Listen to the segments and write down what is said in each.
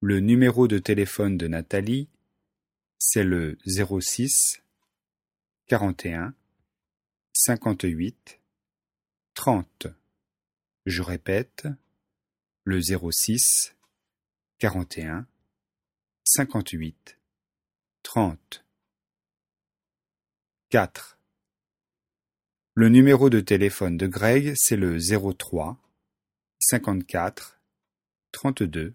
Le numéro de téléphone de Nathalie, c'est le 06 41 58 30. Je répète, le 06 41 58 30. 4. Le numéro de téléphone de Greg, c'est le 03 54 32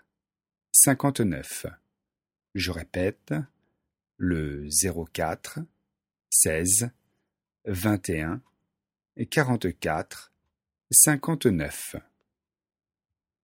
cinquante-neuf. Je répète, le zéro quatre, seize, vingt et un, quarante-quatre, cinquante-neuf.